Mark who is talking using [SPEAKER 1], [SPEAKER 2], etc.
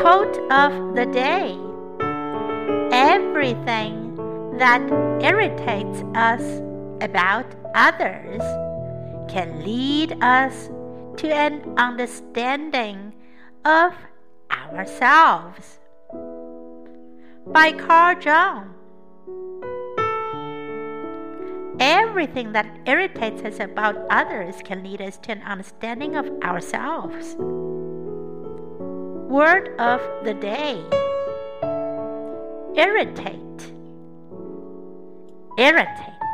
[SPEAKER 1] Quote of the day Everything that irritates us about others can lead us to an understanding of ourselves. By Carl Jung. Everything that irritates us about others can lead us to an understanding of ourselves. Word of the day Irritate. Irritate.